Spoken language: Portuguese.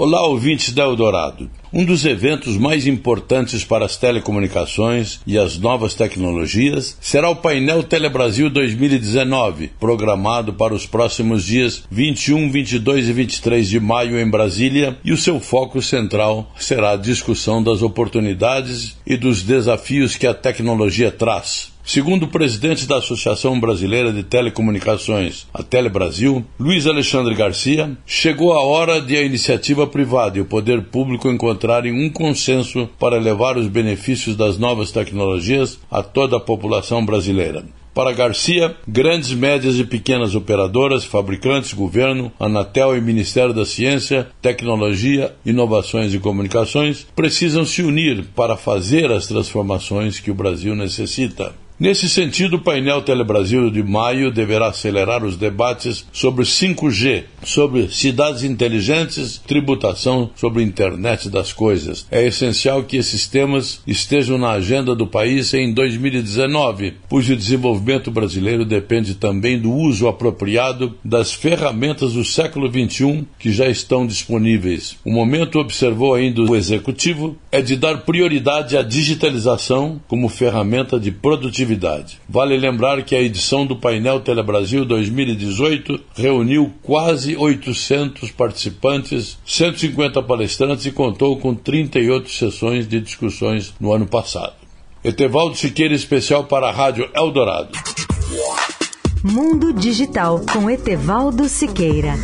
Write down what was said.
Olá, ouvintes da Eldorado. Um dos eventos mais importantes para as telecomunicações e as novas tecnologias será o painel Telebrasil 2019, programado para os próximos dias 21, 22 e 23 de maio em Brasília, e o seu foco central será a discussão das oportunidades e dos desafios que a tecnologia traz Segundo o presidente da Associação Brasileira de Telecomunicações, a Telebrasil, Luiz Alexandre Garcia, chegou a hora de a iniciativa privada e o poder público encontrarem um consenso para levar os benefícios das novas tecnologias a toda a população brasileira. Para Garcia, grandes, médias e pequenas operadoras, fabricantes, governo, Anatel e Ministério da Ciência, Tecnologia, Inovações e Comunicações precisam se unir para fazer as transformações que o Brasil necessita. Nesse sentido, o painel Telebrasil de maio deverá acelerar os debates sobre 5G, sobre cidades inteligentes, tributação sobre a internet das coisas. É essencial que esses temas estejam na agenda do país em 2019, pois o desenvolvimento brasileiro depende também do uso apropriado das ferramentas do século XXI que já estão disponíveis. O momento, observou ainda o executivo, é de dar prioridade à digitalização como ferramenta de produtividade atividade. Vale lembrar que a edição do painel Telebrasil 2018 reuniu quase 800 participantes, 150 palestrantes e contou com 38 sessões de discussões no ano passado. Etevaldo Siqueira, especial para a Rádio Eldorado. Mundo Digital com Etevaldo Siqueira.